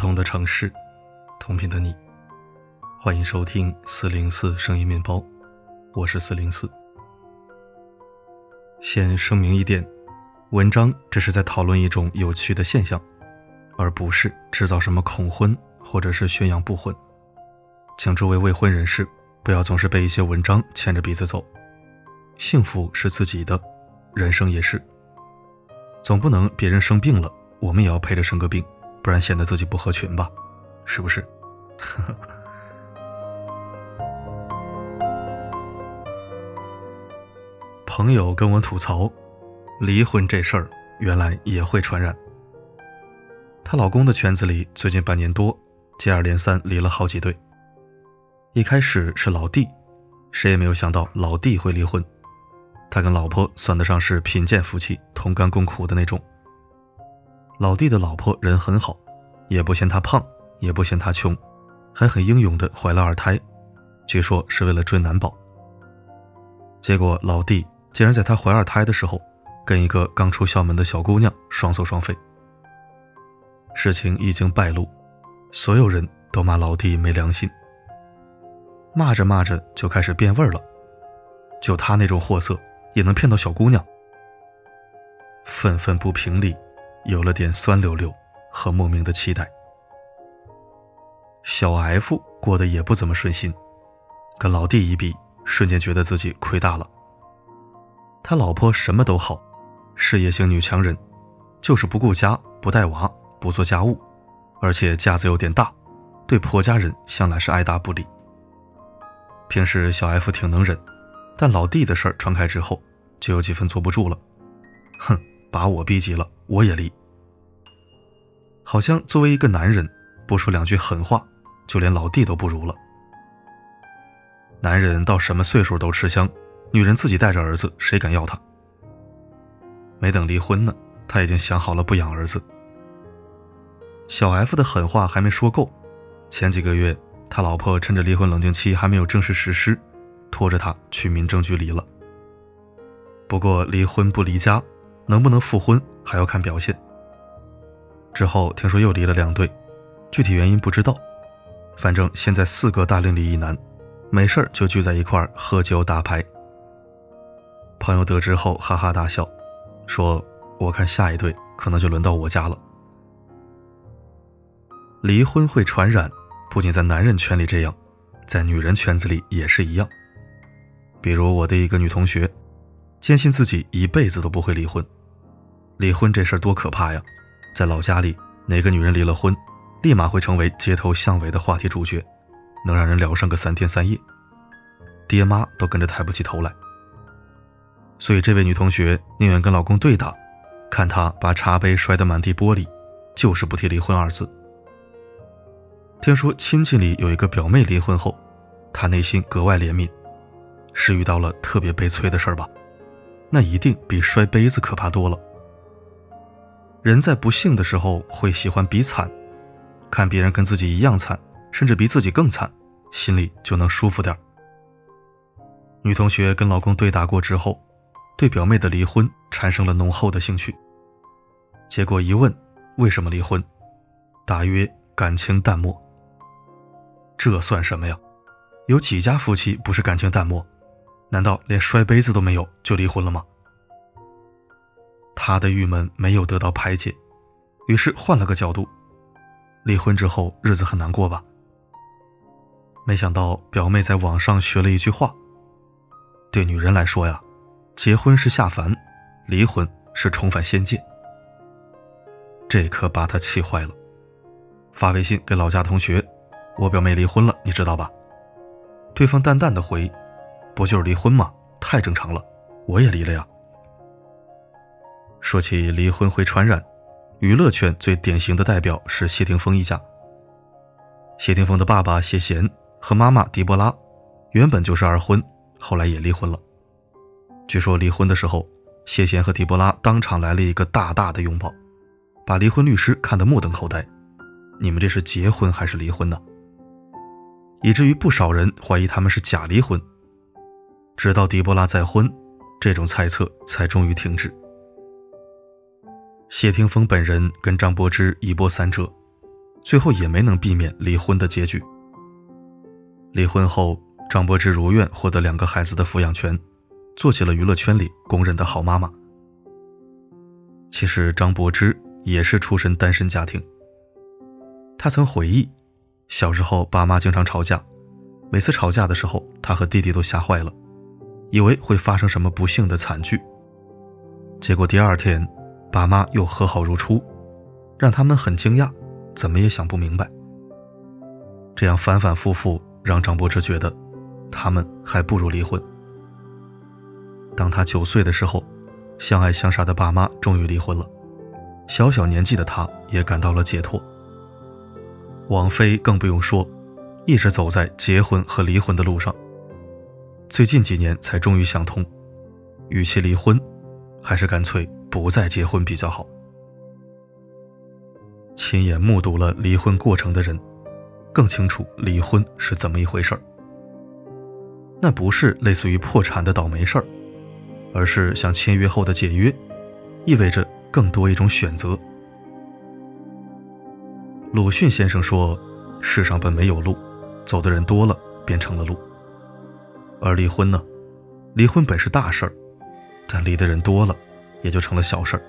同的城市，同频的你，欢迎收听四零四声音面包，我是四零四。先声明一点，文章只是在讨论一种有趣的现象，而不是制造什么恐婚或者是宣扬不婚。请诸位未婚人士不要总是被一些文章牵着鼻子走，幸福是自己的，人生也是。总不能别人生病了，我们也要陪着生个病，不然显得自己不合群吧？是不是？朋友跟我吐槽，离婚这事儿原来也会传染。她老公的圈子里最近半年多，接二连三离了好几对。一开始是老弟，谁也没有想到老弟会离婚。他跟老婆算得上是贫贱夫妻，同甘共苦的那种。老弟的老婆人很好，也不嫌他胖，也不嫌他穷，还很英勇的怀了二胎，据说是为了追男宝。结果老弟。竟然在她怀二胎的时候，跟一个刚出校门的小姑娘双宿双飞。事情一经败露，所有人都骂老弟没良心。骂着骂着就开始变味儿了，就他那种货色也能骗到小姑娘。愤愤不平里，有了点酸溜溜和莫名的期待。小 F 过得也不怎么顺心，跟老弟一比，瞬间觉得自己亏大了。他老婆什么都好，事业型女强人，就是不顾家、不带娃、不做家务，而且架子有点大，对婆家人向来是爱答不理。平时小 F 挺能忍，但老弟的事儿传开之后，就有几分坐不住了。哼，把我逼急了，我也离。好像作为一个男人，不说两句狠话，就连老弟都不如了。男人到什么岁数都吃香。女人自己带着儿子，谁敢要他？没等离婚呢，他已经想好了不养儿子。小 F 的狠话还没说够，前几个月他老婆趁着离婚冷静期还没有正式实施，拖着他去民政局离了。不过离婚不离家，能不能复婚还要看表现。之后听说又离了两对，具体原因不知道，反正现在四个大龄离异男，没事就聚在一块喝酒打牌。朋友得知后哈哈大笑，说：“我看下一对可能就轮到我家了。”离婚会传染，不仅在男人圈里这样，在女人圈子里也是一样。比如我的一个女同学，坚信自己一辈子都不会离婚。离婚这事儿多可怕呀！在老家里，哪个女人离了婚，立马会成为街头巷尾的话题主角，能让人聊上个三天三夜，爹妈都跟着抬不起头来。所以，这位女同学宁愿跟老公对打，看他把茶杯摔得满地玻璃，就是不提离婚二字。听说亲戚里有一个表妹离婚后，她内心格外怜悯，是遇到了特别悲催的事儿吧？那一定比摔杯子可怕多了。人在不幸的时候会喜欢比惨，看别人跟自己一样惨，甚至比自己更惨，心里就能舒服点女同学跟老公对打过之后。对表妹的离婚产生了浓厚的兴趣。结果一问，为什么离婚？答曰：感情淡漠。这算什么呀？有几家夫妻不是感情淡漠？难道连摔杯子都没有就离婚了吗？他的郁闷没有得到排解，于是换了个角度：离婚之后日子很难过吧？没想到表妹在网上学了一句话：对女人来说呀。结婚是下凡，离婚是重返仙界。这可把他气坏了，发微信给老家同学：“我表妹离婚了，你知道吧？”对方淡淡的回：“不就是离婚吗？太正常了，我也离了呀。”说起离婚会传染，娱乐圈最典型的代表是谢霆锋一家。谢霆锋的爸爸谢贤和妈妈狄波拉原本就是二婚，后来也离婚了。据说离婚的时候，谢贤和狄波拉当场来了一个大大的拥抱，把离婚律师看得目瞪口呆。你们这是结婚还是离婚呢？以至于不少人怀疑他们是假离婚。直到狄波拉再婚，这种猜测才终于停止。谢霆锋本人跟张柏芝一波三折，最后也没能避免离婚的结局。离婚后，张柏芝如愿获得两个孩子的抚养权，做起了娱乐圈里公认的好妈妈。其实张柏芝也是出身单身家庭。她曾回忆，小时候爸妈经常吵架，每次吵架的时候，她和弟弟都吓坏了，以为会发生什么不幸的惨剧。结果第二天，爸妈又和好如初，让他们很惊讶，怎么也想不明白。这样反反复复，让张柏芝觉得，他们还不如离婚。当他九岁的时候。相爱相杀的爸妈终于离婚了，小小年纪的他也感到了解脱。王菲更不用说，一直走在结婚和离婚的路上。最近几年才终于想通，与其离婚，还是干脆不再结婚比较好。亲眼目睹了离婚过程的人，更清楚离婚是怎么一回事儿。那不是类似于破产的倒霉事儿。而是像签约后的解约，意味着更多一种选择。鲁迅先生说：“世上本没有路，走的人多了，便成了路。”而离婚呢？离婚本是大事儿，但离的人多了，也就成了小事儿。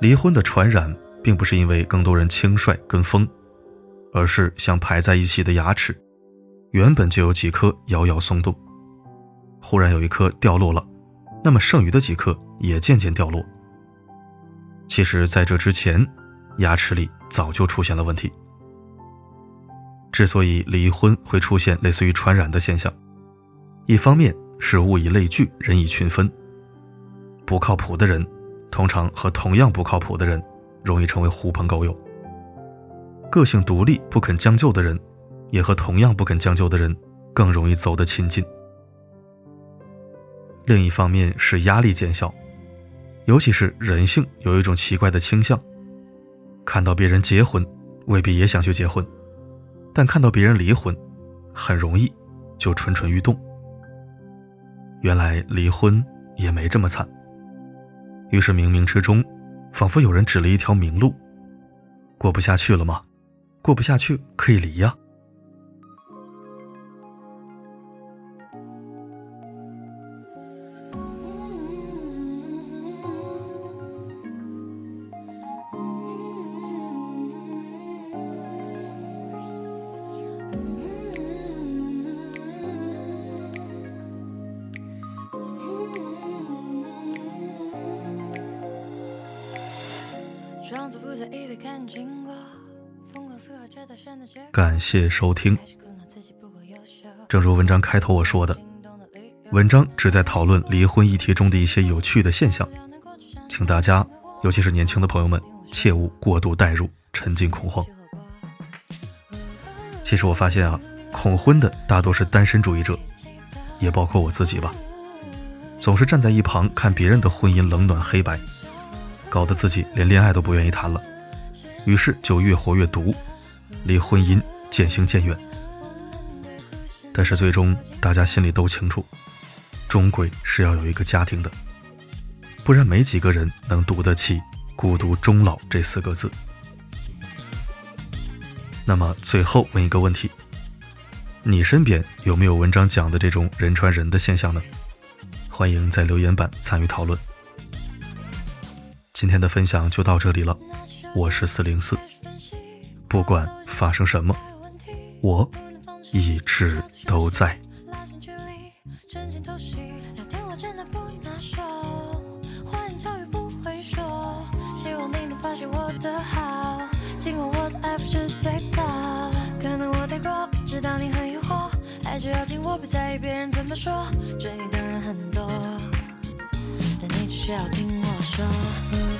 离婚的传染，并不是因为更多人轻率跟风，而是像排在一起的牙齿，原本就有几颗摇摇松动。忽然有一颗掉落了，那么剩余的几颗也渐渐掉落。其实，在这之前，牙齿里早就出现了问题。之所以离婚会出现类似于传染的现象，一方面是物以类聚，人以群分。不靠谱的人，通常和同样不靠谱的人容易成为狐朋狗友。个性独立、不肯将就的人，也和同样不肯将就的人更容易走得亲近。另一方面是压力见效，尤其是人性有一种奇怪的倾向，看到别人结婚，未必也想去结婚，但看到别人离婚，很容易就蠢蠢欲动。原来离婚也没这么惨，于是冥冥之中，仿佛有人指了一条明路，过不下去了吗？过不下去可以离呀。感谢收听。正如文章开头我说的，文章旨在讨论离婚议题中的一些有趣的现象，请大家，尤其是年轻的朋友们，切勿过度代入，沉浸恐慌。其实我发现啊，恐婚的大多是单身主义者，也包括我自己吧，总是站在一旁看别人的婚姻冷暖黑白。搞得自己连恋爱都不愿意谈了，于是就越活越毒，离婚姻渐行渐远。但是最终大家心里都清楚，终归是要有一个家庭的，不然没几个人能读得起“孤独终老”这四个字。那么最后问一个问题：你身边有没有文章讲的这种人传人的现象呢？欢迎在留言板参与讨论。今天的分享就到这里了，我是四零四，不管发生什么，我一直都在。知道你很诱惑，爱就要紧，我不在意别人怎么说。追你的人很多，却要听我说。